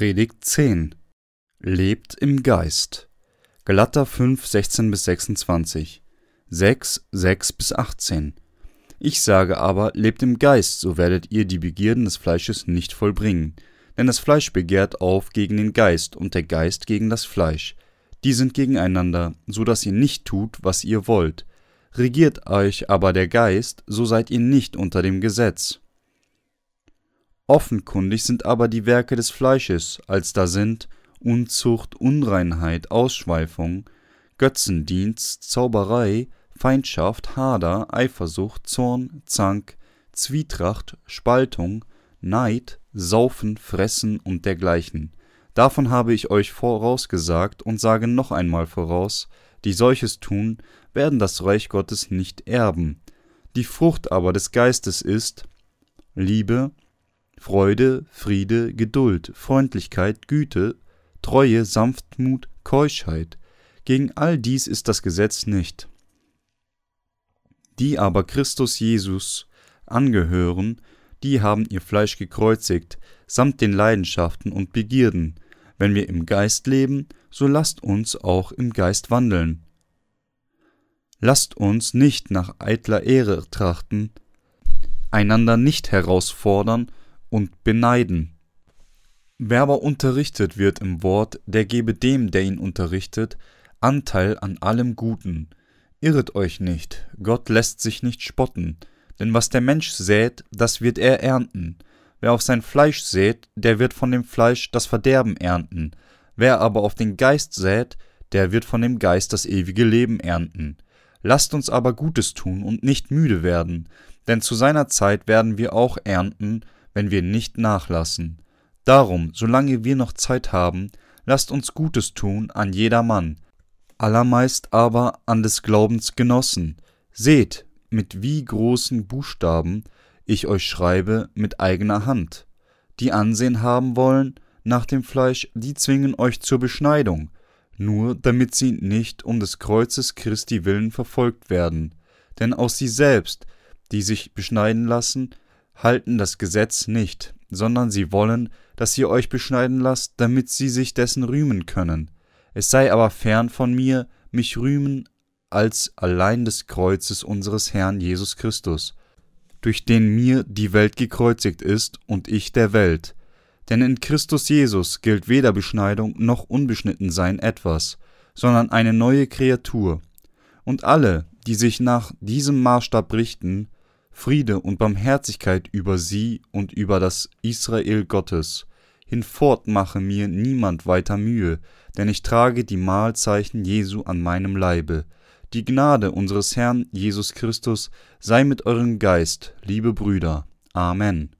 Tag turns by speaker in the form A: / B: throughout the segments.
A: Predigt 10 Lebt im Geist. Galater 5, 16 bis 26. 6, 6 bis 18. Ich sage aber, lebt im Geist, so werdet ihr die Begierden des Fleisches nicht vollbringen. Denn das Fleisch begehrt auf gegen den Geist und der Geist gegen das Fleisch. Die sind gegeneinander, so dass ihr nicht tut, was ihr wollt. Regiert euch aber der Geist, so seid ihr nicht unter dem Gesetz. Offenkundig sind aber die Werke des Fleisches, als da sind Unzucht, Unreinheit, Ausschweifung, Götzendienst, Zauberei, Feindschaft, Hader, Eifersucht, Zorn, Zank, Zwietracht, Spaltung, Neid, Saufen, Fressen und dergleichen. Davon habe ich euch vorausgesagt und sage noch einmal voraus, die solches tun, werden das Reich Gottes nicht erben. Die Frucht aber des Geistes ist Liebe, Freude, Friede, Geduld, Freundlichkeit, Güte, Treue, Sanftmut, Keuschheit. Gegen all dies ist das Gesetz nicht. Die aber Christus Jesus angehören, die haben ihr Fleisch gekreuzigt, samt den Leidenschaften und Begierden. Wenn wir im Geist leben, so lasst uns auch im Geist wandeln. Lasst uns nicht nach eitler Ehre trachten, einander nicht herausfordern, und beneiden. Wer aber unterrichtet wird im Wort, der gebe dem, der ihn unterrichtet, Anteil an allem Guten. Irret euch nicht, Gott lässt sich nicht spotten, denn was der Mensch sät, das wird er ernten. Wer auf sein Fleisch sät, der wird von dem Fleisch das Verderben ernten. Wer aber auf den Geist sät, der wird von dem Geist das ewige Leben ernten. Lasst uns aber Gutes tun und nicht müde werden, denn zu seiner Zeit werden wir auch ernten, wenn wir nicht nachlassen. Darum, solange wir noch Zeit haben, lasst uns Gutes tun an jedermann, allermeist aber an des Glaubens Genossen. Seht, mit wie großen Buchstaben ich euch schreibe mit eigener Hand. Die Ansehen haben wollen nach dem Fleisch, die zwingen euch zur Beschneidung, nur damit sie nicht um des Kreuzes Christi willen verfolgt werden. Denn aus sie selbst, die sich beschneiden lassen, halten das Gesetz nicht, sondern sie wollen, dass ihr euch beschneiden lasst, damit sie sich dessen rühmen können. Es sei aber fern von mir, mich rühmen als allein des Kreuzes unseres Herrn Jesus Christus, durch den mir die Welt gekreuzigt ist und ich der Welt. Denn in Christus Jesus gilt weder Beschneidung noch Unbeschnittensein etwas, sondern eine neue Kreatur. Und alle, die sich nach diesem Maßstab richten, Friede und Barmherzigkeit über sie und über das Israel Gottes. Hinfort mache mir niemand weiter Mühe, denn ich trage die Mahlzeichen Jesu an meinem Leibe. Die Gnade unseres Herrn Jesus Christus sei mit eurem Geist, liebe Brüder. Amen.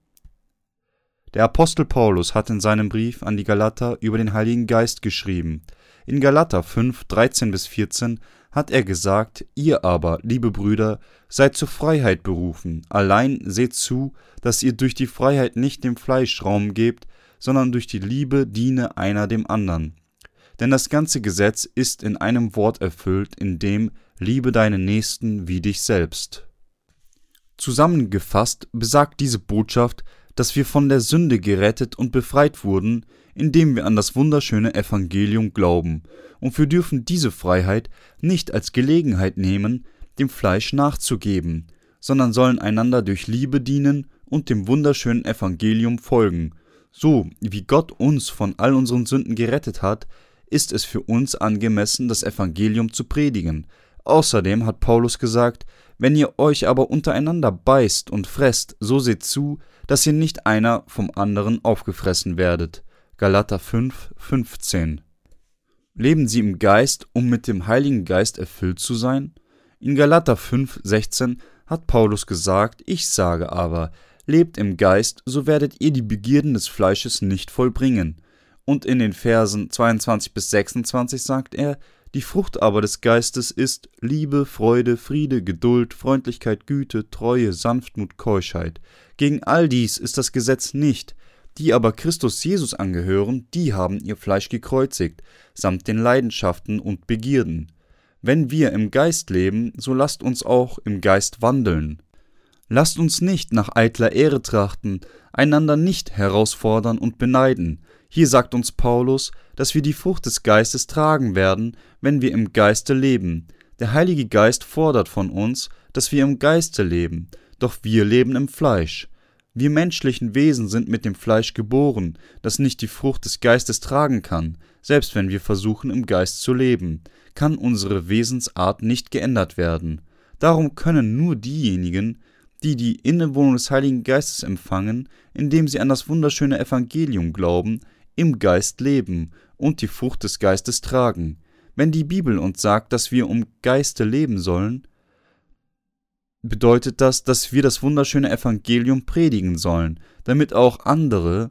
A: Der Apostel Paulus hat in seinem Brief an die Galater über den Heiligen Geist geschrieben. In Galater 5, 13 bis 14 hat er gesagt, ihr aber, liebe Brüder, seid zur Freiheit berufen, allein seht zu, dass ihr durch die Freiheit nicht dem Fleisch Raum gebt, sondern durch die Liebe diene einer dem anderen. Denn das ganze Gesetz ist in einem Wort erfüllt, in dem Liebe deinen Nächsten wie dich selbst. Zusammengefasst besagt diese Botschaft, dass wir von der Sünde gerettet und befreit wurden, indem wir an das wunderschöne Evangelium glauben, und wir dürfen diese Freiheit nicht als Gelegenheit nehmen, dem Fleisch nachzugeben, sondern sollen einander durch Liebe dienen und dem wunderschönen Evangelium folgen. So wie Gott uns von all unseren Sünden gerettet hat, ist es für uns angemessen, das Evangelium zu predigen. Außerdem hat Paulus gesagt, wenn ihr euch aber untereinander beißt und fresst, so seht zu, dass ihr nicht einer vom anderen aufgefressen werdet. Galater 5, 15. Leben sie im Geist, um mit dem Heiligen Geist erfüllt zu sein? In Galater 5, 16 hat Paulus gesagt, ich sage aber, lebt im Geist, so werdet ihr die Begierden des Fleisches nicht vollbringen. Und in den Versen 22 bis 26 sagt er, die Frucht aber des Geistes ist Liebe, Freude, Friede, Geduld, Freundlichkeit, Güte, Treue, Sanftmut, Keuschheit. Gegen all dies ist das Gesetz nicht. Die aber Christus Jesus angehören, die haben ihr Fleisch gekreuzigt, samt den Leidenschaften und Begierden. Wenn wir im Geist leben, so lasst uns auch im Geist wandeln. Lasst uns nicht nach eitler Ehre trachten, einander nicht herausfordern und beneiden, Hier sagt uns Paulus, dass wir die Frucht des Geistes tragen werden, wenn wir im Geiste leben. Der Heilige Geist fordert von uns, dass wir im Geiste leben, doch wir leben im Fleisch. Wir menschlichen Wesen sind mit dem Fleisch geboren, das nicht die Frucht des Geistes tragen kann, selbst wenn wir versuchen im Geist zu leben, kann unsere Wesensart nicht geändert werden. Darum können nur diejenigen, die die Innewohnung des Heiligen Geistes empfangen, indem sie an das wunderschöne Evangelium glauben, im Geist leben und die Frucht des Geistes tragen. Wenn die Bibel uns sagt, dass wir um Geiste leben sollen, bedeutet das, dass wir das wunderschöne Evangelium predigen sollen, damit auch andere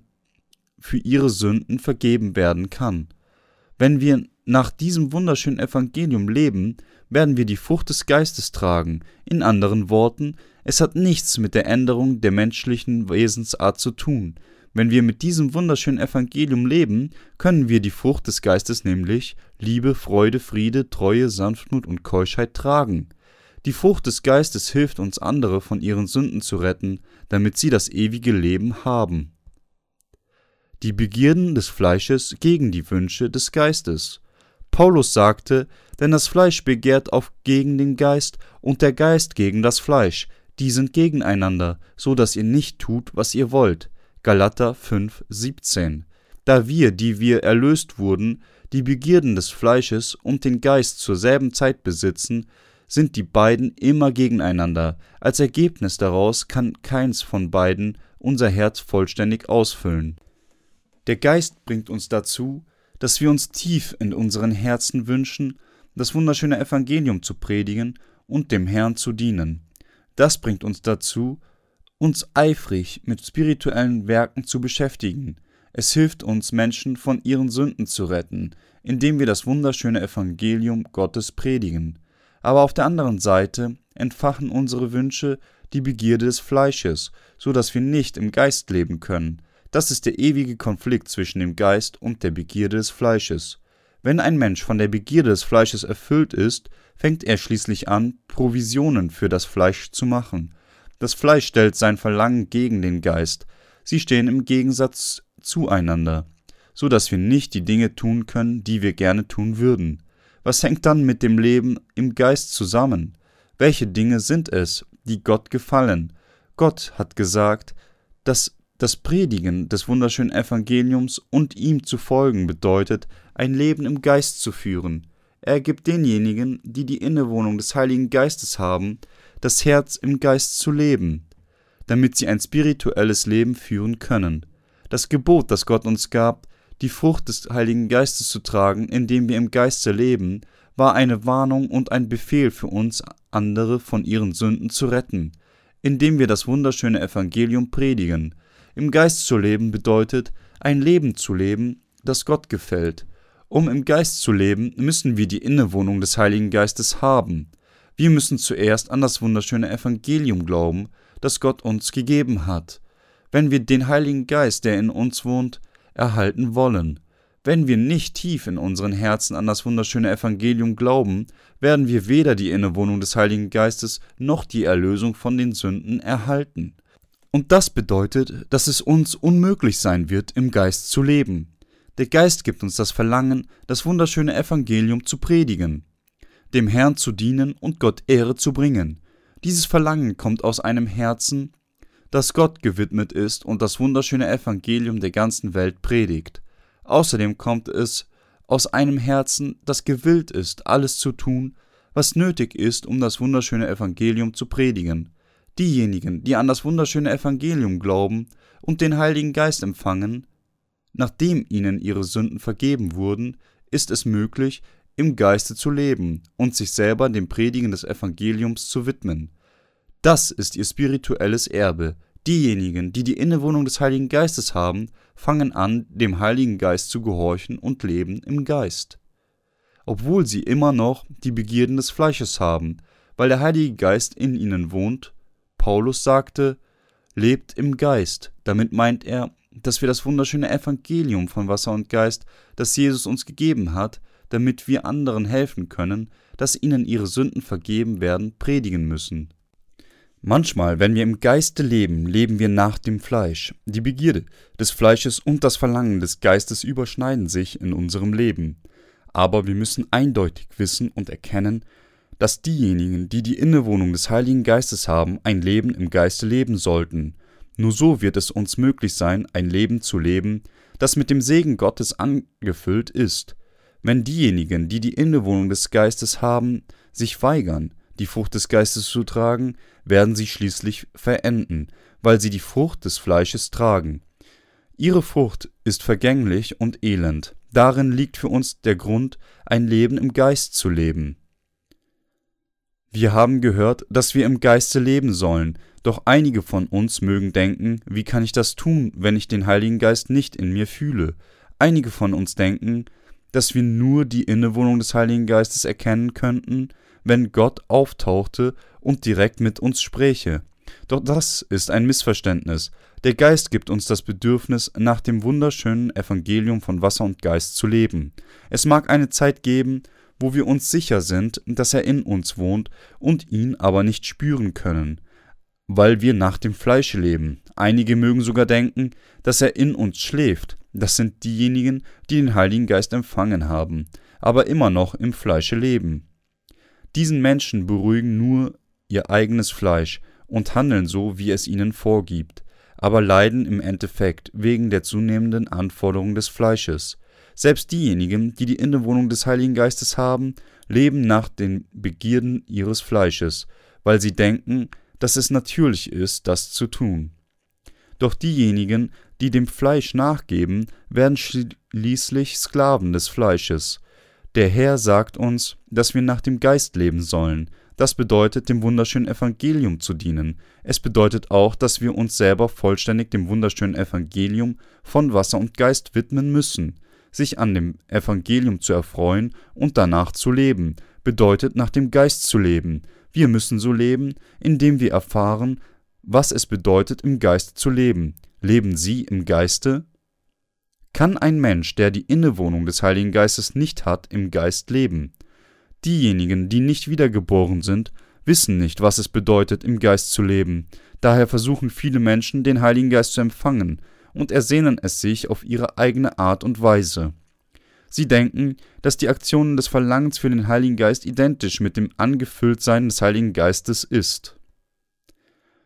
A: für ihre Sünden vergeben werden kann. Wenn wir nach diesem wunderschönen Evangelium leben, werden wir die Frucht des Geistes tragen. In anderen Worten, es hat nichts mit der Änderung der menschlichen Wesensart zu tun. Wenn wir mit diesem wunderschönen Evangelium leben, können wir die Frucht des Geistes, nämlich Liebe, Freude, Friede, Treue, Sanftmut und Keuschheit tragen. Die Frucht des Geistes hilft uns andere von ihren Sünden zu retten, damit sie das ewige Leben haben. Die Begierden des Fleisches gegen die Wünsche des Geistes. Paulus sagte, denn das Fleisch begehrt auf gegen den Geist und der Geist gegen das Fleisch, die sind gegeneinander, so dass ihr nicht tut, was ihr wollt. Galater 5, 17. Da wir, die wir erlöst wurden, die Begierden des Fleisches und den Geist zur selben Zeit besitzen, sind die beiden immer gegeneinander. Als Ergebnis daraus kann keins von beiden unser Herz vollständig ausfüllen. Der Geist bringt uns dazu, dass wir uns tief in unseren Herzen wünschen, das wunderschöne Evangelium zu predigen und dem Herrn zu dienen. Das bringt uns dazu, uns eifrig mit spirituellen Werken zu beschäftigen. Es hilft uns, Menschen von ihren Sünden zu retten, indem wir das wunderschöne Evangelium Gottes predigen. Aber auf der anderen Seite entfachen unsere Wünsche die Begierde des Fleisches, so dass wir nicht im Geist leben können. Das ist der ewige Konflikt zwischen dem Geist und der Begierde des Fleisches. Wenn ein Mensch von der Begierde des Fleisches erfüllt ist, fängt er schließlich an, Provisionen für das Fleisch zu machen. Das Fleisch stellt sein Verlangen gegen den Geist. Sie stehen im Gegensatz zueinander, so dass wir nicht die Dinge tun können, die wir gerne tun würden. Was hängt dann mit dem Leben im Geist zusammen? Welche Dinge sind es, die Gott gefallen? Gott hat gesagt, dass das Predigen des wunderschönen Evangeliums und ihm zu folgen bedeutet, ein Leben im Geist zu führen. Er gibt denjenigen, die die Innewohnung des Heiligen Geistes haben, das Herz im Geist zu leben, damit sie ein spirituelles Leben führen können. Das Gebot, das Gott uns gab, die Frucht des Heiligen Geistes zu tragen, indem wir im Geiste leben, war eine Warnung und ein Befehl für uns, andere von ihren Sünden zu retten, indem wir das wunderschöne Evangelium predigen, im Geist zu leben bedeutet, ein Leben zu leben, das Gott gefällt. Um im Geist zu leben, müssen wir die Innewohnung des Heiligen Geistes haben. Wir müssen zuerst an das wunderschöne Evangelium glauben, das Gott uns gegeben hat. Wenn wir den Heiligen Geist, der in uns wohnt, erhalten wollen. Wenn wir nicht tief in unseren Herzen an das wunderschöne Evangelium glauben, werden wir weder die Innewohnung des Heiligen Geistes noch die Erlösung von den Sünden erhalten. Und das bedeutet, dass es uns unmöglich sein wird, im Geist zu leben. Der Geist gibt uns das Verlangen, das wunderschöne Evangelium zu predigen, dem Herrn zu dienen und Gott Ehre zu bringen. Dieses Verlangen kommt aus einem Herzen, das Gott gewidmet ist und das wunderschöne Evangelium der ganzen Welt predigt. Außerdem kommt es aus einem Herzen, das gewillt ist, alles zu tun, was nötig ist, um das wunderschöne Evangelium zu predigen. Diejenigen, die an das wunderschöne Evangelium glauben und den Heiligen Geist empfangen, nachdem ihnen ihre Sünden vergeben wurden, ist es möglich, im Geiste zu leben und sich selber dem Predigen des Evangeliums zu widmen. Das ist ihr spirituelles Erbe. Diejenigen, die die Innewohnung des Heiligen Geistes haben, fangen an, dem Heiligen Geist zu gehorchen und leben im Geist. Obwohl sie immer noch die Begierden des Fleisches haben, weil der Heilige Geist in ihnen wohnt Paulus sagte, lebt im Geist. Damit meint er, dass wir das wunderschöne Evangelium von Wasser und Geist, das Jesus uns gegeben hat, damit wir anderen helfen können, dass ihnen ihre Sünden vergeben werden, predigen müssen. Manchmal, wenn wir im Geiste leben, leben wir nach dem Fleisch. Die Begierde des Fleisches und das Verlangen des Geistes überschneiden sich in unserem Leben. Aber wir müssen eindeutig wissen und erkennen, dass diejenigen, die die Innewohnung des Heiligen Geistes haben, ein Leben im Geiste leben sollten. Nur so wird es uns möglich sein, ein Leben zu leben, das mit dem Segen Gottes angefüllt ist. Wenn diejenigen, die die Innewohnung des Geistes haben, sich weigern, die Frucht des Geistes zu tragen, werden sie schließlich verenden, weil sie die Frucht des Fleisches tragen. Ihre Frucht ist vergänglich und elend. Darin liegt für uns der Grund, ein Leben im Geist zu leben. Wir haben gehört, dass wir im Geiste leben sollen, doch einige von uns mögen denken, wie kann ich das tun, wenn ich den Heiligen Geist nicht in mir fühle? Einige von uns denken, dass wir nur die Innewohnung des Heiligen Geistes erkennen könnten, wenn Gott auftauchte und direkt mit uns spräche. Doch das ist ein Missverständnis. Der Geist gibt uns das Bedürfnis, nach dem wunderschönen Evangelium von Wasser und Geist zu leben. Es mag eine Zeit geben, wo wir uns sicher sind, dass er in uns wohnt und ihn aber nicht spüren können, weil wir nach dem Fleische leben. Einige mögen sogar denken, dass er in uns schläft. Das sind diejenigen, die den Heiligen Geist empfangen haben, aber immer noch im Fleische leben. Diesen Menschen beruhigen nur ihr eigenes Fleisch und handeln so, wie es ihnen vorgibt, aber leiden im Endeffekt wegen der zunehmenden Anforderungen des Fleisches. Selbst diejenigen, die die Innewohnung des Heiligen Geistes haben, leben nach den Begierden ihres Fleisches, weil sie denken, dass es natürlich ist, das zu tun. Doch diejenigen, die dem Fleisch nachgeben, werden schließlich Sklaven des Fleisches, der Herr sagt uns, dass wir nach dem Geist leben sollen. Das bedeutet, dem wunderschönen Evangelium zu dienen. Es bedeutet auch, dass wir uns selber vollständig dem wunderschönen Evangelium von Wasser und Geist widmen müssen. Sich an dem Evangelium zu erfreuen und danach zu leben, bedeutet nach dem Geist zu leben. Wir müssen so leben, indem wir erfahren, was es bedeutet, im Geiste zu leben. Leben Sie im Geiste? Kann ein Mensch, der die Innewohnung des Heiligen Geistes nicht hat, im Geist leben? Diejenigen, die nicht wiedergeboren sind, wissen nicht, was es bedeutet, im Geist zu leben. Daher versuchen viele Menschen, den Heiligen Geist zu empfangen, und ersehnen es sich auf ihre eigene Art und Weise. Sie denken, dass die Aktionen des Verlangens für den Heiligen Geist identisch mit dem Angefülltsein des Heiligen Geistes ist.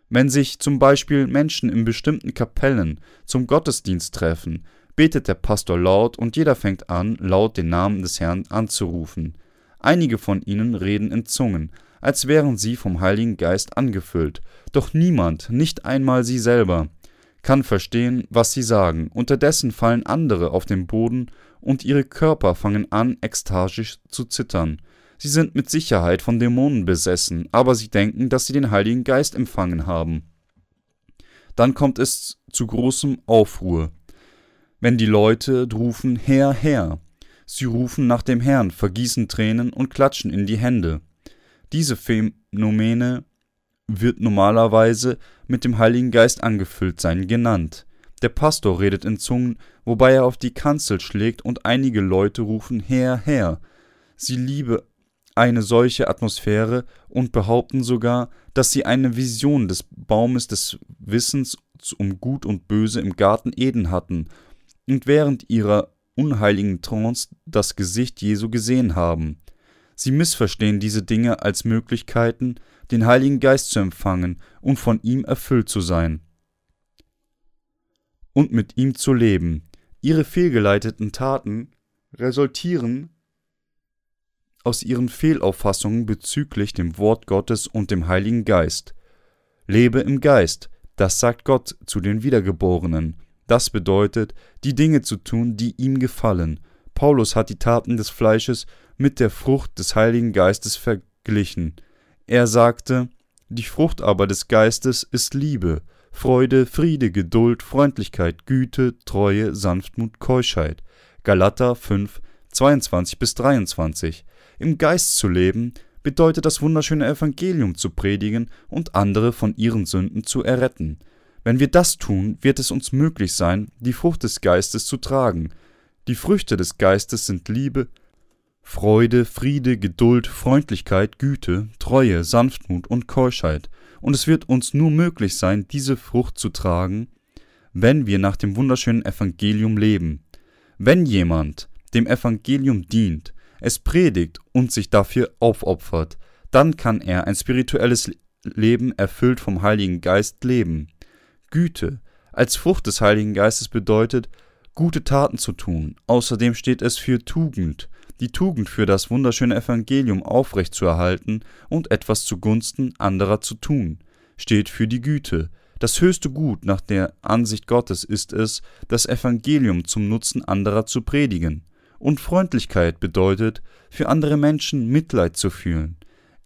A: Wenn sich zum Beispiel Menschen in bestimmten Kapellen zum Gottesdienst treffen, betet der Pastor laut und jeder fängt an, laut den Namen des Herrn anzurufen. Einige von ihnen reden in Zungen, als wären sie vom Heiligen Geist angefüllt, doch niemand, nicht einmal sie selber, kann verstehen, was sie sagen. Unterdessen fallen andere auf den Boden und ihre Körper fangen an, ekstatisch zu zittern. Sie sind mit Sicherheit von Dämonen besessen, aber sie denken, dass sie den Heiligen Geist empfangen haben. Dann kommt es zu großem Aufruhr wenn die Leute rufen Herr, Herr. Sie rufen nach dem Herrn, vergießen Tränen und klatschen in die Hände. Diese Phänomene wird normalerweise mit dem Heiligen Geist angefüllt sein genannt. Der Pastor redet in Zungen, wobei er auf die Kanzel schlägt und einige Leute rufen Herr, Herr. Sie liebe eine solche Atmosphäre und behaupten sogar, dass sie eine Vision des Baumes des Wissens um Gut und Böse im Garten Eden hatten und während ihrer unheiligen Trance das Gesicht Jesu gesehen haben. Sie missverstehen diese Dinge als Möglichkeiten, den Heiligen Geist zu empfangen und von ihm erfüllt zu sein und mit ihm zu leben. Ihre fehlgeleiteten Taten resultieren aus ihren Fehlauffassungen bezüglich dem Wort Gottes und dem Heiligen Geist. Lebe im Geist, das sagt Gott zu den Wiedergeborenen. Das bedeutet, die Dinge zu tun, die ihm gefallen. Paulus hat die Taten des Fleisches mit der Frucht des Heiligen Geistes verglichen. Er sagte, die Frucht aber des Geistes ist Liebe, Freude, Friede, Geduld, Freundlichkeit, Güte, Treue, Sanftmut, Keuschheit. Galater 5, 22 bis 23. Im Geist zu leben bedeutet das wunderschöne Evangelium zu predigen und andere von ihren Sünden zu erretten. Wenn wir das tun, wird es uns möglich sein, die Frucht des Geistes zu tragen. Die Früchte des Geistes sind Liebe, Freude, Friede, Geduld, Freundlichkeit, Güte, Treue, Sanftmut und Keuschheit. und es wird uns nur möglich sein, diese Frucht zu tragen, wenn wir nach dem wunderschönen Evangelium leben. Wenn jemand dem Evangelium dient, es predigt und sich dafür aufopfert, dann kann er ein spirituelles Leben erfüllt vom Heiligen Geist leben. Güte als Frucht des Heiligen Geistes bedeutet, gute Taten zu tun. Außerdem steht es für Tugend, die Tugend für das wunderschöne Evangelium aufrechtzuerhalten und etwas zugunsten anderer zu tun, steht für die Güte. Das höchste Gut nach der Ansicht Gottes ist es, das Evangelium zum Nutzen anderer zu predigen. Und Freundlichkeit bedeutet, für andere Menschen Mitleid zu fühlen.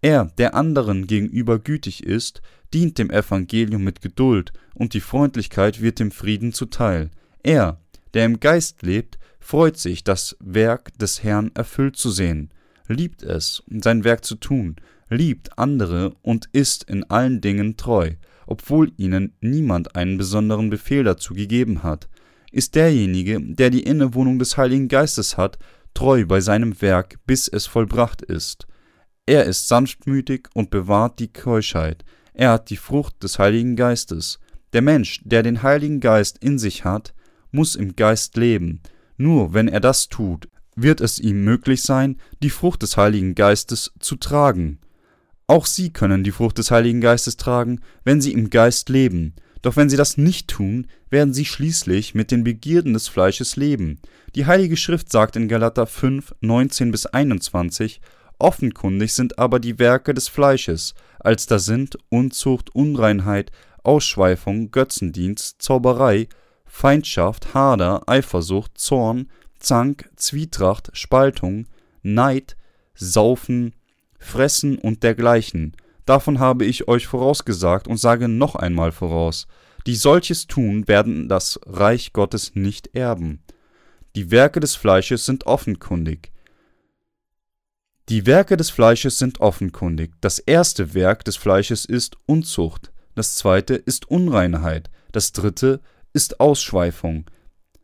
A: Er, der anderen gegenüber gütig ist, dient dem Evangelium mit Geduld, und die Freundlichkeit wird dem Frieden zuteil. Er, der im Geist lebt, freut sich, das Werk des Herrn erfüllt zu sehen, liebt es, sein Werk zu tun, liebt andere und ist in allen Dingen treu, obwohl ihnen niemand einen besonderen Befehl dazu gegeben hat, ist derjenige, der die Innewohnung des Heiligen Geistes hat, treu bei seinem Werk, bis es vollbracht ist. Er ist sanftmütig und bewahrt die Keuschheit, er hat die Frucht des Heiligen Geistes. Der Mensch, der den Heiligen Geist in sich hat, muss im Geist leben. Nur wenn er das tut, wird es ihm möglich sein, die Frucht des Heiligen Geistes zu tragen. Auch Sie können die Frucht des Heiligen Geistes tragen, wenn Sie im Geist leben. Doch wenn Sie das nicht tun, werden Sie schließlich mit den Begierden des Fleisches leben. Die Heilige Schrift sagt in Galater 5, 19 bis 21, Offenkundig sind aber die Werke des Fleisches, als da sind Unzucht, Unreinheit, Ausschweifung, Götzendienst, Zauberei, Feindschaft, Hader, Eifersucht, Zorn, Zank, Zwietracht, Spaltung, Neid, Saufen, Fressen und dergleichen. Davon habe ich euch vorausgesagt und sage noch einmal voraus, die solches tun, werden das Reich Gottes nicht erben. Die Werke des Fleisches sind offenkundig. Die Werke des Fleisches sind offenkundig. Das erste Werk des Fleisches ist Unzucht, das zweite ist Unreinheit, das dritte ist Ausschweifung,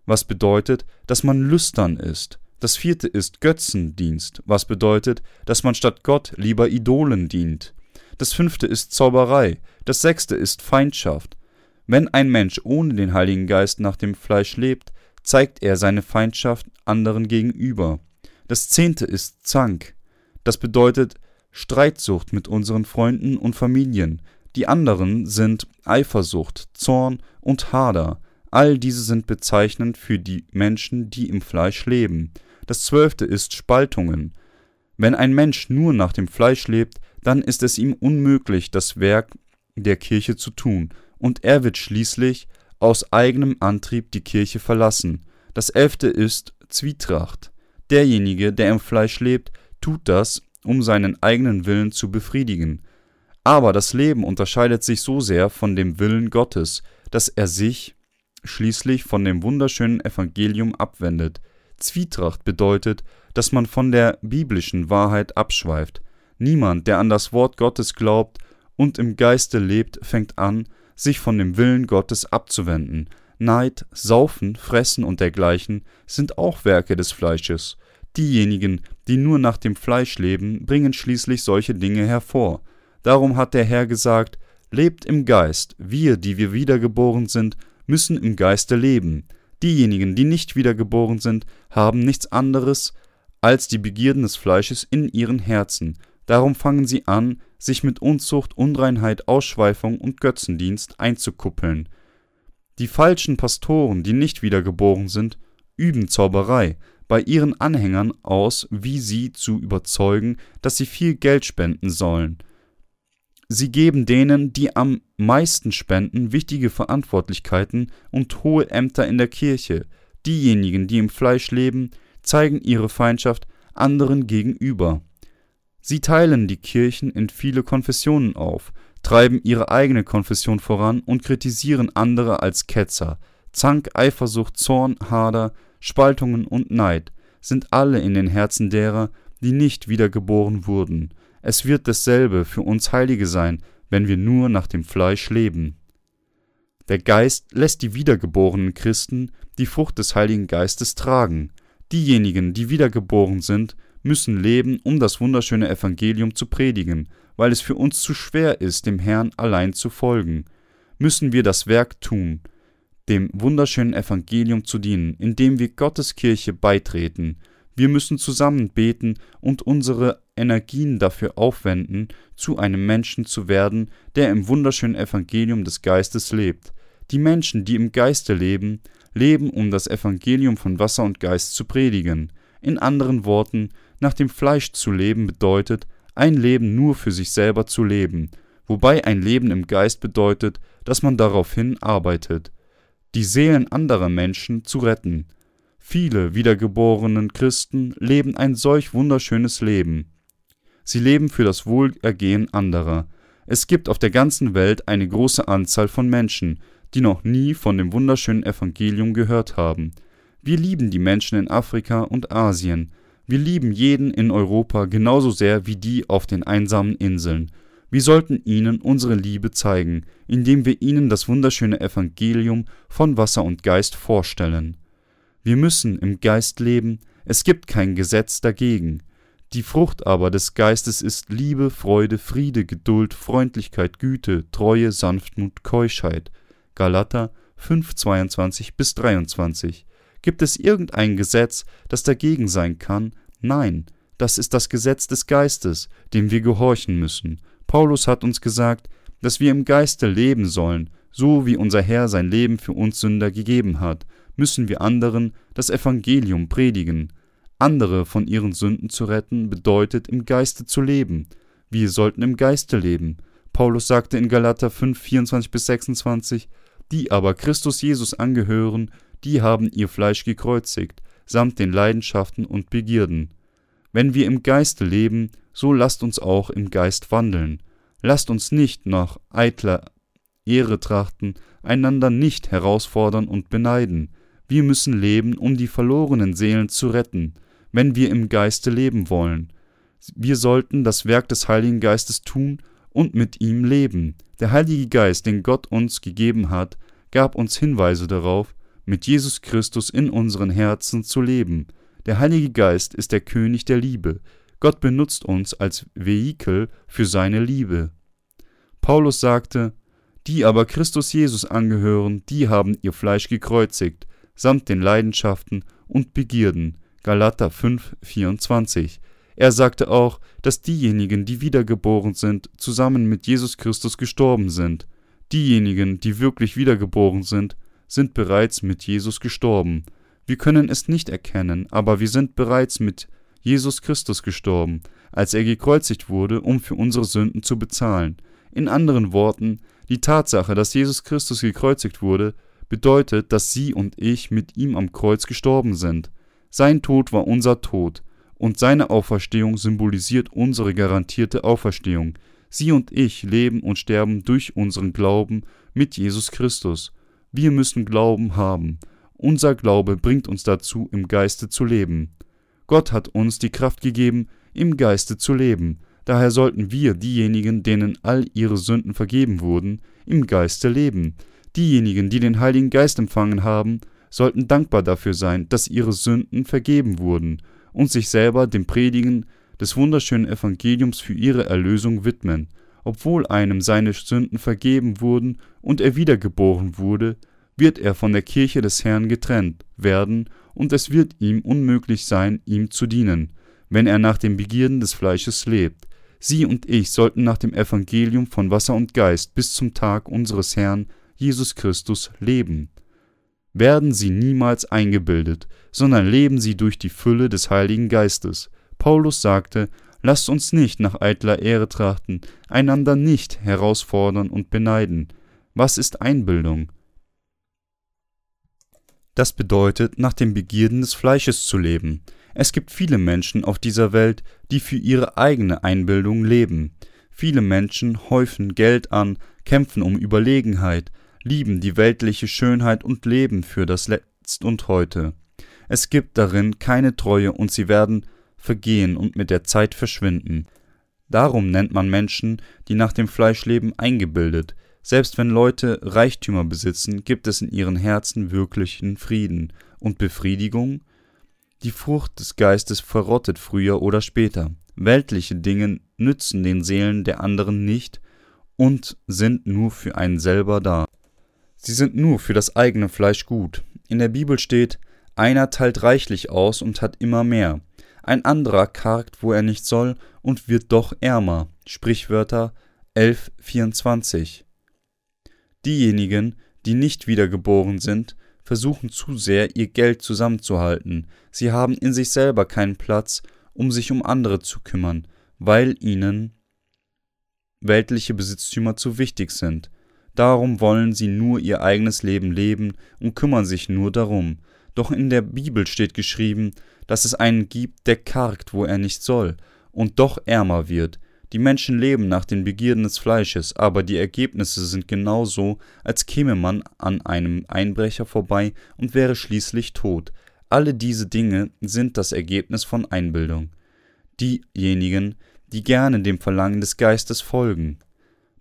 A: was bedeutet, dass man lüstern ist. Das vierte ist Götzendienst, was bedeutet, dass man statt Gott lieber Idolen dient. Das fünfte ist Zauberei, das sechste ist Feindschaft. Wenn ein Mensch ohne den Heiligen Geist nach dem Fleisch lebt, zeigt er seine Feindschaft anderen gegenüber. Das zehnte ist Zank, das bedeutet Streitsucht mit unseren Freunden und Familien. Die anderen sind Eifersucht, Zorn und Hader. All diese sind bezeichnend für die Menschen, die im Fleisch leben. Das zwölfte ist Spaltungen. Wenn ein Mensch nur nach dem Fleisch lebt, dann ist es ihm unmöglich, das Werk der Kirche zu tun, und er wird schließlich aus eigenem Antrieb die Kirche verlassen. Das elfte ist Zwietracht. Derjenige, der im Fleisch lebt, tut das, um seinen eigenen Willen zu befriedigen. Aber das Leben unterscheidet sich so sehr von dem Willen Gottes, dass er sich schließlich von dem wunderschönen Evangelium abwendet. Zwietracht bedeutet, dass man von der biblischen Wahrheit abschweift. Niemand, der an das Wort Gottes glaubt und im Geiste lebt, fängt an, sich von dem Willen Gottes abzuwenden. Neid, Saufen, Fressen und dergleichen sind auch Werke des Fleisches. Diejenigen, die nur nach dem Fleisch leben, bringen schließlich solche Dinge hervor. Darum hat der Herr gesagt, Lebt im Geist, wir, die wir wiedergeboren sind, müssen im Geiste leben. Diejenigen, die nicht wiedergeboren sind, haben nichts anderes als die Begierden des Fleisches in ihren Herzen. Darum fangen sie an, sich mit Unzucht, Unreinheit, Ausschweifung und Götzendienst einzukuppeln. Die falschen Pastoren, die nicht wiedergeboren sind, üben Zauberei bei ihren Anhängern aus, wie sie zu überzeugen, dass sie viel Geld spenden sollen. Sie geben denen, die am meisten spenden, wichtige Verantwortlichkeiten und hohe Ämter in der Kirche. Diejenigen, die im Fleisch leben, zeigen ihre Feindschaft anderen gegenüber. Sie teilen die Kirchen in viele Konfessionen auf, treiben ihre eigene Konfession voran und kritisieren andere als Ketzer. Zank, Eifersucht, Zorn, Hader, Spaltungen und Neid sind alle in den Herzen derer, die nicht wiedergeboren wurden. Es wird dasselbe für uns Heilige sein, wenn wir nur nach dem Fleisch leben. Der Geist lässt die wiedergeborenen Christen die Frucht des Heiligen Geistes tragen. Diejenigen, die wiedergeboren sind, müssen leben, um das wunderschöne Evangelium zu predigen, weil es für uns zu schwer ist, dem Herrn allein zu folgen. Müssen wir das Werk tun, dem wunderschönen Evangelium zu dienen, indem wir Gottes Kirche beitreten. Wir müssen zusammen beten und unsere Energien dafür aufwenden, zu einem Menschen zu werden, der im wunderschönen Evangelium des Geistes lebt. Die Menschen, die im Geiste leben, leben, um das Evangelium von Wasser und Geist zu predigen. In anderen Worten, nach dem Fleisch zu leben bedeutet, ein Leben nur für sich selber zu leben, wobei ein Leben im Geist bedeutet, dass man daraufhin arbeitet, die Seelen anderer Menschen zu retten. Viele wiedergeborenen Christen leben ein solch wunderschönes Leben. Sie leben für das Wohlergehen anderer. Es gibt auf der ganzen Welt eine große Anzahl von Menschen, die noch nie von dem wunderschönen Evangelium gehört haben. Wir lieben die Menschen in Afrika und Asien. Wir lieben jeden in Europa genauso sehr wie die auf den einsamen Inseln. Wir sollten ihnen unsere Liebe zeigen, indem wir ihnen das wunderschöne Evangelium von Wasser und Geist vorstellen. Wir müssen im Geist leben, es gibt kein Gesetz dagegen. Die Frucht aber des Geistes ist Liebe, Freude, Friede, Geduld, Freundlichkeit, Güte, Treue, Sanftmut, Keuschheit. Galater 5, 22 bis 23. Gibt es irgendein Gesetz, das dagegen sein kann? Nein, das ist das Gesetz des Geistes, dem wir gehorchen müssen. Paulus hat uns gesagt, dass wir im Geiste leben sollen, so wie unser Herr sein Leben für uns Sünder gegeben hat, müssen wir anderen das Evangelium predigen. Andere von ihren Sünden zu retten, bedeutet im Geiste zu leben. Wir sollten im Geiste leben. Paulus sagte in Galater 5, 24 bis 26, die aber Christus Jesus angehören, die haben ihr Fleisch gekreuzigt, samt den Leidenschaften und Begierden. Wenn wir im Geiste leben, so lasst uns auch im Geist wandeln. Lasst uns nicht nach eitler Ehre trachten, einander nicht herausfordern und beneiden. Wir müssen leben, um die verlorenen Seelen zu retten, wenn wir im Geiste leben wollen. Wir sollten das Werk des Heiligen Geistes tun und mit ihm leben. Der Heilige Geist, den Gott uns gegeben hat, gab uns Hinweise darauf, mit Jesus Christus in unseren Herzen zu leben. Der Heilige Geist ist der König der Liebe. Gott benutzt uns als Vehikel für seine Liebe. Paulus sagte, die aber Christus Jesus angehören, die haben ihr Fleisch gekreuzigt, samt den Leidenschaften und Begierden. Galater 5, 24. Er sagte auch, dass diejenigen, die wiedergeboren sind, zusammen mit Jesus Christus gestorben sind. Diejenigen, die wirklich wiedergeboren sind, sind bereits mit Jesus gestorben. Wir können es nicht erkennen, aber wir sind bereits mit Jesus Christus gestorben, als er gekreuzigt wurde, um für unsere Sünden zu bezahlen. In anderen Worten, die Tatsache, dass Jesus Christus gekreuzigt wurde, bedeutet, dass Sie und ich mit ihm am Kreuz gestorben sind. Sein Tod war unser Tod, und seine Auferstehung symbolisiert unsere garantierte Auferstehung. Sie und ich leben und sterben durch unseren Glauben mit Jesus Christus. Wir müssen Glauben haben. Unser Glaube bringt uns dazu, im Geiste zu leben. Gott hat uns die Kraft gegeben, im Geiste zu leben. Daher sollten wir, diejenigen, denen all ihre Sünden vergeben wurden, im Geiste leben. Diejenigen, die den Heiligen Geist empfangen haben, sollten dankbar dafür sein, dass ihre Sünden vergeben wurden und sich selber dem Predigen des wunderschönen Evangeliums für ihre Erlösung widmen. Obwohl einem seine Sünden vergeben wurden und er wiedergeboren wurde, wird er von der Kirche des Herrn getrennt werden, und es wird ihm unmöglich sein, ihm zu dienen, wenn er nach den Begierden des Fleisches lebt. Sie und ich sollten nach dem Evangelium von Wasser und Geist bis zum Tag unseres Herrn Jesus Christus leben. Werden sie niemals eingebildet, sondern leben sie durch die Fülle des Heiligen Geistes. Paulus sagte, lasst uns nicht nach eitler Ehre trachten, einander nicht herausfordern und beneiden. Was ist Einbildung? Das bedeutet, nach den Begierden des Fleisches zu leben. Es gibt viele Menschen auf dieser Welt, die für ihre eigene Einbildung leben. Viele Menschen häufen Geld an, kämpfen um Überlegenheit, lieben die weltliche Schönheit und leben für das Letzt und Heute. Es gibt darin keine Treue und sie werden vergehen und mit der Zeit verschwinden. Darum nennt man Menschen, die nach dem Fleisch leben, eingebildet, selbst wenn Leute Reichtümer besitzen, gibt es in ihren Herzen wirklichen Frieden und Befriedigung? Die Frucht des Geistes verrottet früher oder später. Weltliche Dinge nützen den Seelen der anderen nicht und sind nur für einen selber da. Sie sind nur für das eigene Fleisch gut. In der Bibel steht, einer teilt reichlich aus und hat immer mehr. Ein anderer kargt, wo er nicht soll, und wird doch ärmer. Sprichwörter 11,24. Diejenigen, die nicht wiedergeboren sind, versuchen zu sehr, ihr Geld zusammenzuhalten. Sie haben in sich selber keinen Platz, um sich um andere zu kümmern, weil ihnen weltliche Besitztümer zu wichtig sind. Darum wollen sie nur ihr eigenes Leben leben und kümmern sich nur darum. Doch in der Bibel steht geschrieben, dass es einen gibt, der kargt, wo er nicht soll, und doch ärmer wird. Die Menschen leben nach den Begierden des Fleisches, aber die Ergebnisse sind genauso, als käme man an einem Einbrecher vorbei und wäre schließlich tot. Alle diese Dinge sind das Ergebnis von Einbildung. Diejenigen, die gerne dem Verlangen des Geistes folgen.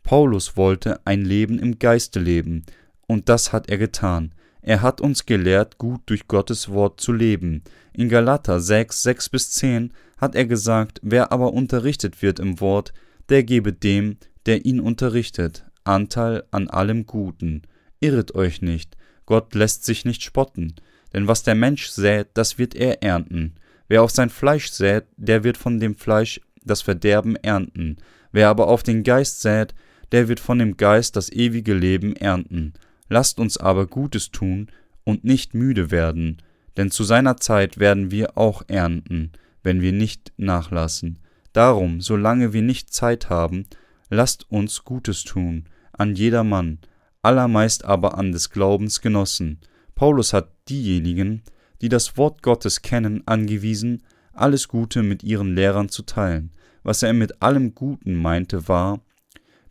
A: Paulus wollte ein Leben im Geiste leben, und das hat er getan. Er hat uns gelehrt, gut durch Gottes Wort zu leben. In Galater 6, 6 bis 10 hat er gesagt, wer aber unterrichtet wird im Wort, der gebe dem, der ihn unterrichtet, Anteil an allem Guten. Irret euch nicht, Gott lässt sich nicht spotten, denn was der Mensch sät, das wird er ernten. Wer auf sein Fleisch sät, der wird von dem Fleisch das Verderben ernten. Wer aber auf den Geist sät, der wird von dem Geist das ewige Leben ernten. Lasst uns aber Gutes tun und nicht müde werden, denn zu seiner Zeit werden wir auch ernten, wenn wir nicht nachlassen. Darum, solange wir nicht Zeit haben, lasst uns Gutes tun, an jedermann, allermeist aber an des Glaubens Genossen. Paulus hat diejenigen, die das Wort Gottes kennen, angewiesen, alles Gute mit ihren Lehrern zu teilen. Was er mit allem Guten meinte, war,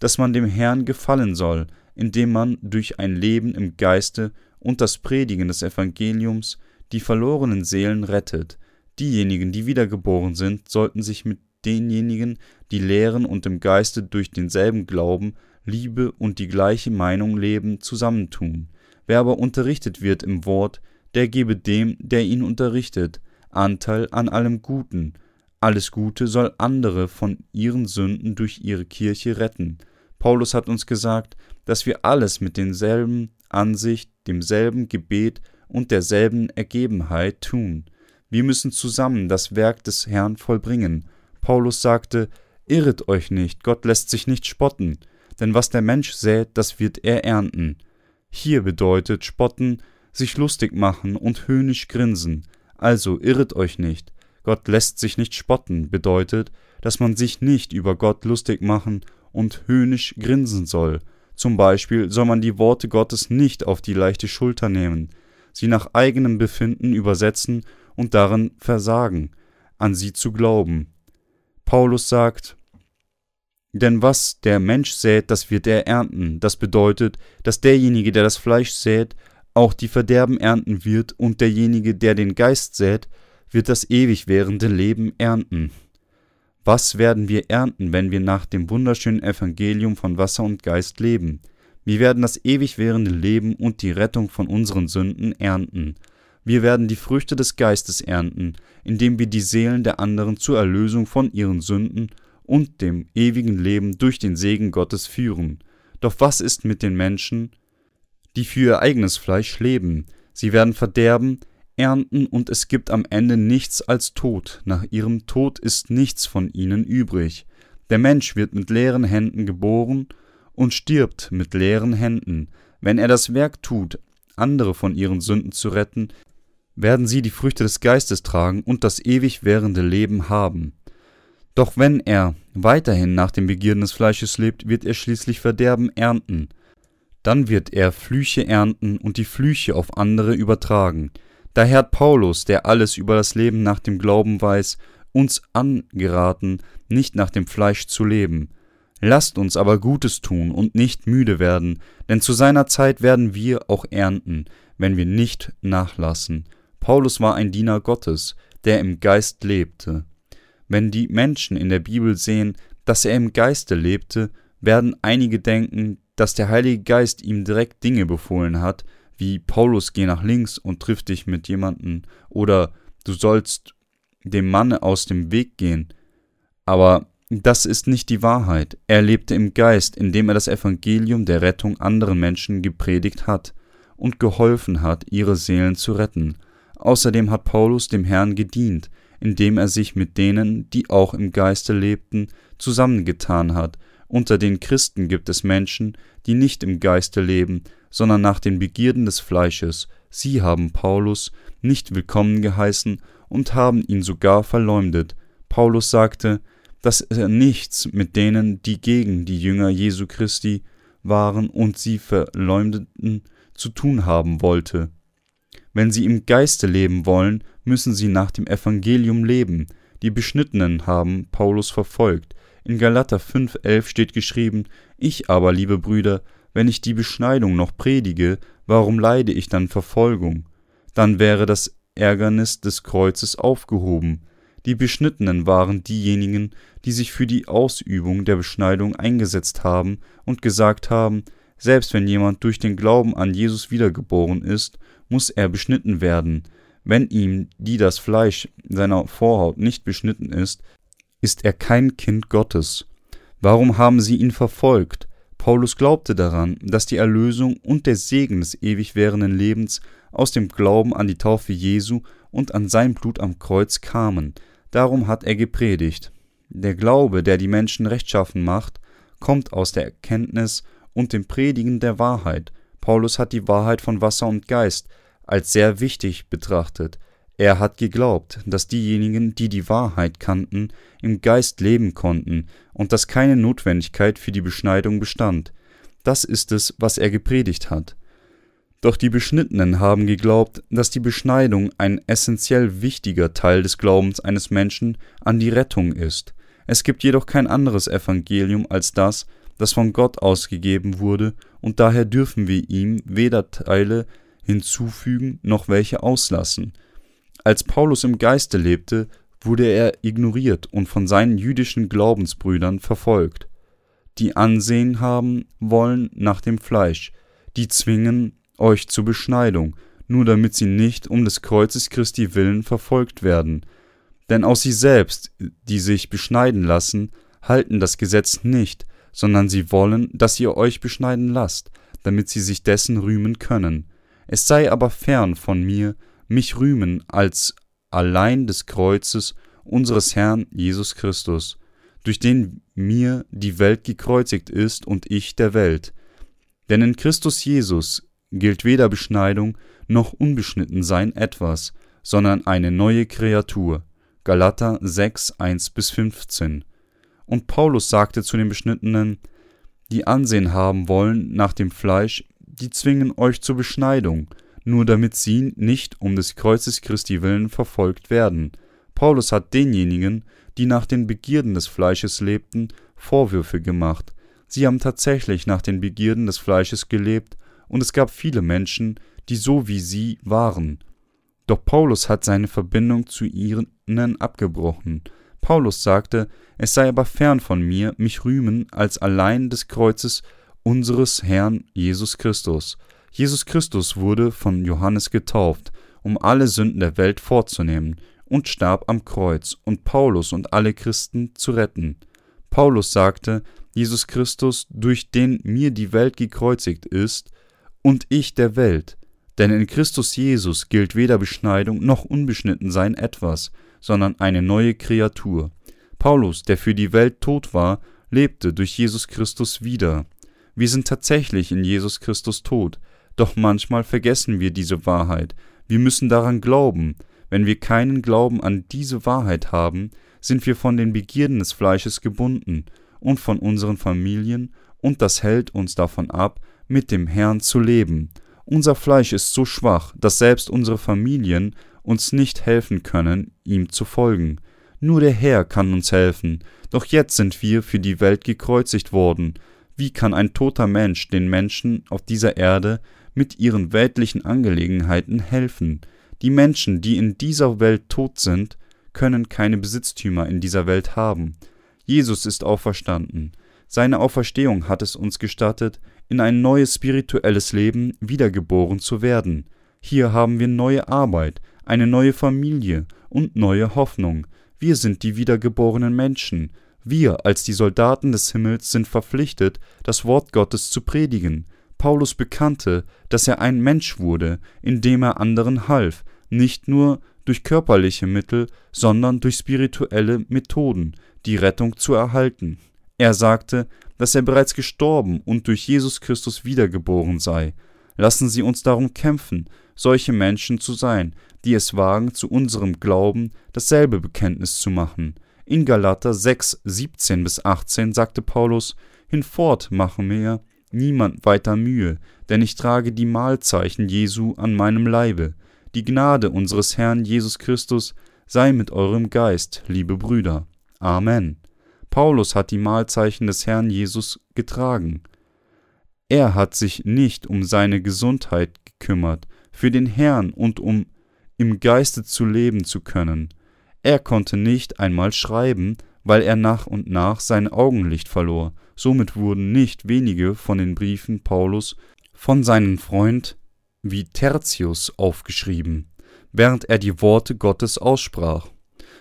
A: dass man dem Herrn gefallen soll, indem man durch ein Leben im Geiste und das Predigen des Evangeliums die verlorenen Seelen rettet. Diejenigen, die wiedergeboren sind, sollten sich mit denjenigen, die lehren und im Geiste durch denselben Glauben, Liebe und die gleiche Meinung leben, zusammentun. Wer aber unterrichtet wird im Wort, der gebe dem, der ihn unterrichtet, Anteil an allem Guten. Alles Gute soll andere von ihren Sünden durch ihre Kirche retten. Paulus hat uns gesagt, dass wir alles mit denselben Ansicht, demselben Gebet und derselben Ergebenheit tun. Wir müssen zusammen das Werk des Herrn vollbringen. Paulus sagte, Irret euch nicht, Gott lässt sich nicht spotten, denn was der Mensch sät, das wird er ernten. Hier bedeutet spotten, sich lustig machen und höhnisch grinsen. Also irret euch nicht. Gott lässt sich nicht spotten bedeutet, dass man sich nicht über Gott lustig machen und höhnisch grinsen soll. Zum Beispiel soll man die Worte Gottes nicht auf die leichte Schulter nehmen, sie nach eigenem Befinden übersetzen und darin versagen, an sie zu glauben. Paulus sagt, denn was der Mensch sät, das wird er ernten. Das bedeutet, dass derjenige, der das Fleisch sät, auch die Verderben ernten wird, und derjenige, der den Geist sät, wird das ewig währende Leben ernten. Was werden wir ernten, wenn wir nach dem wunderschönen Evangelium von Wasser und Geist leben? Wir werden das ewig währende Leben und die Rettung von unseren Sünden ernten. Wir werden die Früchte des Geistes ernten, indem wir die Seelen der anderen zur Erlösung von ihren Sünden und dem ewigen Leben durch den Segen Gottes führen. Doch was ist mit den Menschen, die für ihr eigenes Fleisch leben? Sie werden verderben, ernten und es gibt am Ende nichts als Tod. Nach ihrem Tod ist nichts von ihnen übrig. Der Mensch wird mit leeren Händen geboren und stirbt mit leeren Händen. Wenn er das Werk tut, andere von ihren Sünden zu retten, werden sie die Früchte des Geistes tragen und das ewig währende Leben haben. Doch wenn er weiterhin nach den Begierden des Fleisches lebt, wird er schließlich Verderben ernten. Dann wird er Flüche ernten und die Flüche auf andere übertragen. Daher hat Paulus, der alles über das Leben nach dem Glauben weiß, uns angeraten, nicht nach dem Fleisch zu leben. Lasst uns aber Gutes tun und nicht müde werden, denn zu seiner Zeit werden wir auch ernten, wenn wir nicht nachlassen. Paulus war ein Diener Gottes, der im Geist lebte. Wenn die Menschen in der Bibel sehen, dass er im Geiste lebte, werden einige denken, dass der Heilige Geist ihm direkt Dinge befohlen hat, wie Paulus geh nach links und triff dich mit jemanden oder du sollst dem Manne aus dem Weg gehen. Aber das ist nicht die Wahrheit. Er lebte im Geist, indem er das Evangelium der Rettung anderen Menschen gepredigt hat und geholfen hat, ihre Seelen zu retten. Außerdem hat Paulus dem Herrn gedient, indem er sich mit denen, die auch im Geiste lebten, zusammengetan hat. Unter den Christen gibt es Menschen, die nicht im Geiste leben, sondern nach den Begierden des Fleisches. Sie haben Paulus nicht willkommen geheißen und haben ihn sogar verleumdet. Paulus sagte, dass er nichts mit denen, die gegen die Jünger Jesu Christi waren und sie verleumdeten, zu tun haben wollte. Wenn sie im Geiste leben wollen, müssen sie nach dem Evangelium leben. Die Beschnittenen haben Paulus verfolgt. In Galater 5,11 steht geschrieben: Ich aber, liebe Brüder, wenn ich die Beschneidung noch predige, warum leide ich dann Verfolgung? Dann wäre das Ärgernis des Kreuzes aufgehoben. Die Beschnittenen waren diejenigen, die sich für die Ausübung der Beschneidung eingesetzt haben und gesagt haben, selbst wenn jemand durch den Glauben an Jesus wiedergeboren ist, muss er beschnitten werden. Wenn ihm die das Fleisch seiner Vorhaut nicht beschnitten ist, ist er kein Kind Gottes. Warum haben sie ihn verfolgt? Paulus glaubte daran, dass die Erlösung und der Segen des ewig währenden Lebens aus dem Glauben an die Taufe Jesu und an sein Blut am Kreuz kamen. Darum hat er gepredigt. Der Glaube, der die Menschen rechtschaffen macht, kommt aus der Erkenntnis und dem Predigen der Wahrheit. Paulus hat die Wahrheit von Wasser und Geist als sehr wichtig betrachtet. Er hat geglaubt, dass diejenigen, die die Wahrheit kannten, im Geist leben konnten und dass keine Notwendigkeit für die Beschneidung bestand. Das ist es, was er gepredigt hat. Doch die Beschnittenen haben geglaubt, dass die Beschneidung ein essentiell wichtiger Teil des Glaubens eines Menschen an die Rettung ist. Es gibt jedoch kein anderes Evangelium als das, das von Gott ausgegeben wurde, und daher dürfen wir ihm weder Teile hinzufügen noch welche auslassen. Als Paulus im Geiste lebte, wurde er ignoriert und von seinen jüdischen Glaubensbrüdern verfolgt, die Ansehen haben wollen nach dem Fleisch, die zwingen euch zur Beschneidung, nur damit sie nicht um des Kreuzes Christi willen verfolgt werden. Denn auch sie selbst, die sich beschneiden lassen, halten das Gesetz nicht, sondern sie wollen, dass ihr euch beschneiden lasst, damit sie sich dessen rühmen können. Es sei aber fern von mir, mich rühmen als allein des Kreuzes unseres Herrn Jesus Christus, durch den mir die Welt gekreuzigt ist und ich der Welt. Denn in Christus Jesus gilt weder Beschneidung noch Unbeschnittensein etwas, sondern eine neue Kreatur. Galater 6, 1 bis 15. Und Paulus sagte zu den Beschnittenen, die Ansehen haben wollen nach dem Fleisch, die zwingen euch zur Beschneidung, nur damit sie nicht um des Kreuzes Christi willen verfolgt werden. Paulus hat denjenigen, die nach den Begierden des Fleisches lebten, Vorwürfe gemacht. Sie haben tatsächlich nach den Begierden des Fleisches gelebt und es gab viele Menschen, die so wie sie waren. Doch Paulus hat seine Verbindung zu ihnen abgebrochen. Paulus sagte, es sei aber fern von mir, mich rühmen als allein des Kreuzes unseres Herrn Jesus Christus. Jesus Christus wurde von Johannes getauft, um alle Sünden der Welt vorzunehmen, und starb am Kreuz, und Paulus und alle Christen zu retten. Paulus sagte, Jesus Christus, durch den mir die Welt gekreuzigt ist, und ich der Welt. Denn in Christus Jesus gilt weder Beschneidung noch Unbeschnittensein etwas, sondern eine neue Kreatur. Paulus, der für die Welt tot war, lebte durch Jesus Christus wieder. Wir sind tatsächlich in Jesus Christus tot, doch manchmal vergessen wir diese Wahrheit. Wir müssen daran glauben. Wenn wir keinen Glauben an diese Wahrheit haben, sind wir von den Begierden des Fleisches gebunden und von unseren Familien, und das hält uns davon ab, mit dem Herrn zu leben. Unser Fleisch ist so schwach, dass selbst unsere Familien uns nicht helfen können, ihm zu folgen. Nur der Herr kann uns helfen, doch jetzt sind wir für die Welt gekreuzigt worden. Wie kann ein toter Mensch den Menschen auf dieser Erde mit ihren weltlichen Angelegenheiten helfen? Die Menschen, die in dieser Welt tot sind, können keine Besitztümer in dieser Welt haben. Jesus ist auferstanden. Seine Auferstehung hat es uns gestattet, in ein neues spirituelles Leben wiedergeboren zu werden. Hier haben wir neue Arbeit, eine neue Familie und neue Hoffnung. Wir sind die wiedergeborenen Menschen. Wir als die Soldaten des Himmels sind verpflichtet, das Wort Gottes zu predigen. Paulus bekannte, dass er ein Mensch wurde, indem er anderen half, nicht nur durch körperliche Mittel, sondern durch spirituelle Methoden, die Rettung zu erhalten. Er sagte, dass er bereits gestorben und durch Jesus Christus wiedergeboren sei. Lassen Sie uns darum kämpfen, solche Menschen zu sein, die es wagen, zu unserem Glauben dasselbe Bekenntnis zu machen. In Galater 6, 17 bis 18 sagte Paulus: Hinfort mache mir niemand weiter Mühe, denn ich trage die Mahlzeichen Jesu an meinem Leibe. Die Gnade unseres Herrn Jesus Christus sei mit eurem Geist, liebe Brüder. Amen. Paulus hat die Mahlzeichen des Herrn Jesus getragen. Er hat sich nicht um seine Gesundheit gekümmert, für den Herrn und um im Geiste zu leben zu können. Er konnte nicht einmal schreiben, weil er nach und nach sein Augenlicht verlor. Somit wurden nicht wenige von den Briefen Paulus von seinem Freund wie Tertius aufgeschrieben, während er die Worte Gottes aussprach.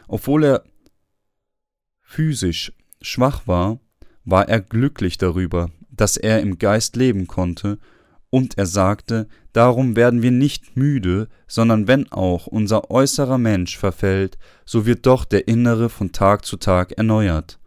A: Obwohl er physisch schwach war, war er glücklich darüber, dass er im Geist leben konnte, und er sagte, darum werden wir nicht müde, sondern wenn auch unser äußerer Mensch verfällt, so wird doch der innere von Tag zu Tag erneuert.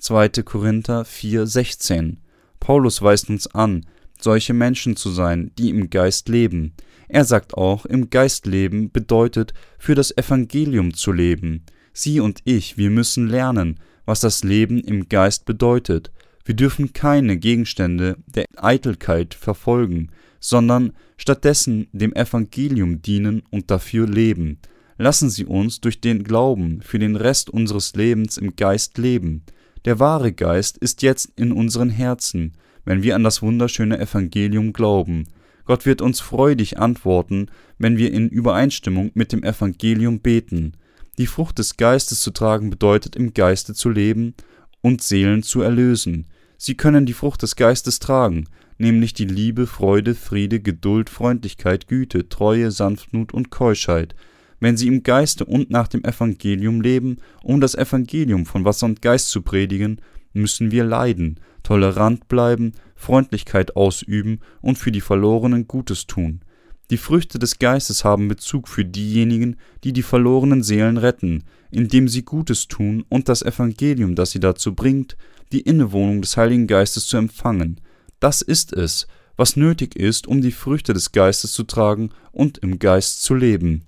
A: 2. Korinther 4, 16. Paulus weist uns an, solche Menschen zu sein, die im Geist leben. Er sagt auch, im Geist leben bedeutet, für das Evangelium zu leben. Sie und ich, wir müssen lernen, was das Leben im Geist bedeutet. Wir dürfen keine Gegenstände der Eitelkeit verfolgen, sondern stattdessen dem Evangelium dienen und dafür leben. Lassen Sie uns durch den Glauben für den Rest unseres Lebens im Geist leben. Der wahre Geist ist jetzt in unseren Herzen wenn wir an das wunderschöne Evangelium glauben. Gott wird uns freudig antworten, wenn wir in Übereinstimmung mit dem Evangelium beten. Die Frucht des Geistes zu tragen bedeutet, im Geiste zu leben und Seelen zu erlösen. Sie können die Frucht des Geistes tragen, nämlich die Liebe, Freude, Friede, Geduld, Freundlichkeit, Güte, Treue, Sanftmut und Keuschheit, wenn sie im Geiste und nach dem Evangelium leben, um das Evangelium von Wasser und Geist zu predigen, müssen wir leiden, tolerant bleiben, Freundlichkeit ausüben und für die Verlorenen Gutes tun. Die Früchte des Geistes haben Bezug für diejenigen, die die verlorenen Seelen retten, indem sie Gutes tun und das Evangelium, das sie dazu bringt, die Innewohnung des Heiligen Geistes zu empfangen. Das ist es, was nötig ist, um die Früchte des Geistes zu tragen und im Geist zu leben.